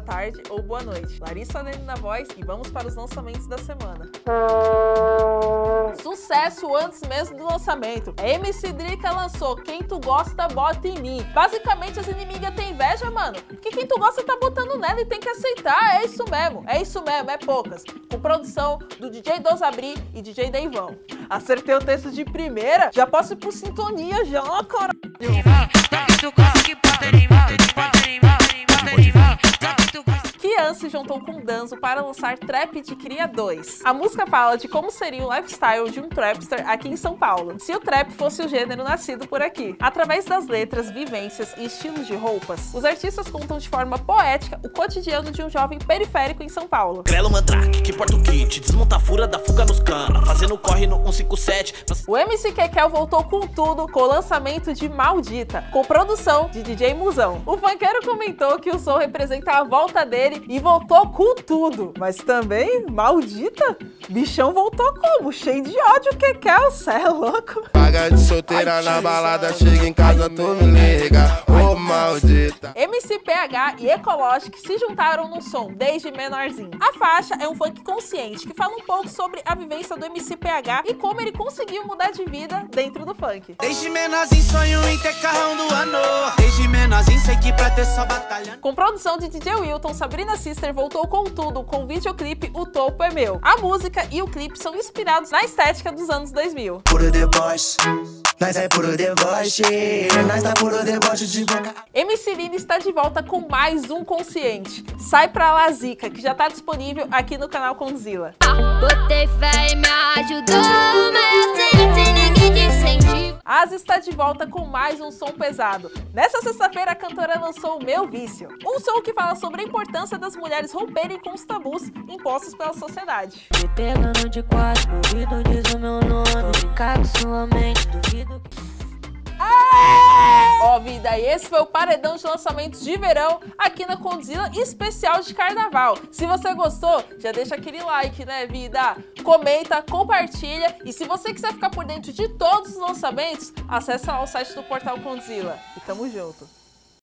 tarde ou boa noite. Larissa Lene na voz e vamos para os lançamentos da semana. Sucesso antes mesmo do lançamento. A MC Drica lançou Quem Tu Gosta Bota em Mim. Basicamente as inimigas têm inveja, mano. Que quem tu gosta tá botando nela e tem que aceitar. É isso mesmo, é isso mesmo, é poucas. Com produção do DJ Dosabri e DJ Deivão. Acertei o texto de primeira, já posso ir por sintonia já, cara. Kian se juntou com Danzo para lançar Trap de Cria 2. A música fala de como seria o lifestyle de um trapster aqui em São Paulo, se o trap fosse o gênero nascido por aqui. Através das letras, vivências e estilos de roupas, os artistas contam de forma poética o cotidiano de um jovem periférico em São Paulo. Crelo Mandrake, que porta o kit, desmonta a fura da fuga nos cana, fazendo corre no 157. O MC Kekel voltou com tudo com o lançamento de Maldita, com produção de DJ Musão. O funkeiro comentou que o som representa a volta dele e voltou com tudo. Mas também, maldita, bichão voltou como? Cheio de ódio, Kekel, cê é louco. Paga de solteira Ai, na balada, chega em casa, tu me liga, ô oh, maldita. MC PH e Ecologic se juntaram no som desde menorzinho. A faixa é um funk consciente que fala um pouco sobre a vivência do MC PH e como ele conseguiu mudar de vida dentro do funk. Desde menorzinho sonho em ter carrão do ano. Desde sei que pra ter só batalha. Com produção de DJ Wilton, Sabrina Sister voltou com tudo com o videoclipe O Topo é Meu. A música e o clipe são inspirados na estética dos anos 2000. Puro deboche, nós é puro deboche, nós tá puro deboche de boca. MC Lina está de volta com mais um Consciente. Sai pra Lazica, que já tá disponível aqui no canal Condzilla. Botei fé e me ajudou, mas incentiva. Asa está de volta com mais um som pesado. Nessa sexta-feira, a cantora lançou o Meu Vício, um som que fala sobre a importância das mulheres romperem com os tabus impostos pela sociedade. Me pegando de quatro, diz o meu nome. Sua mente, vida, e esse foi o paredão de lançamentos de verão aqui na Condzilla especial de carnaval. Se você gostou, já deixa aquele like, né, vida? Comenta, compartilha e se você quiser ficar por dentro de todos os lançamentos, acessa lá o site do Portal Condzilla. E tamo junto.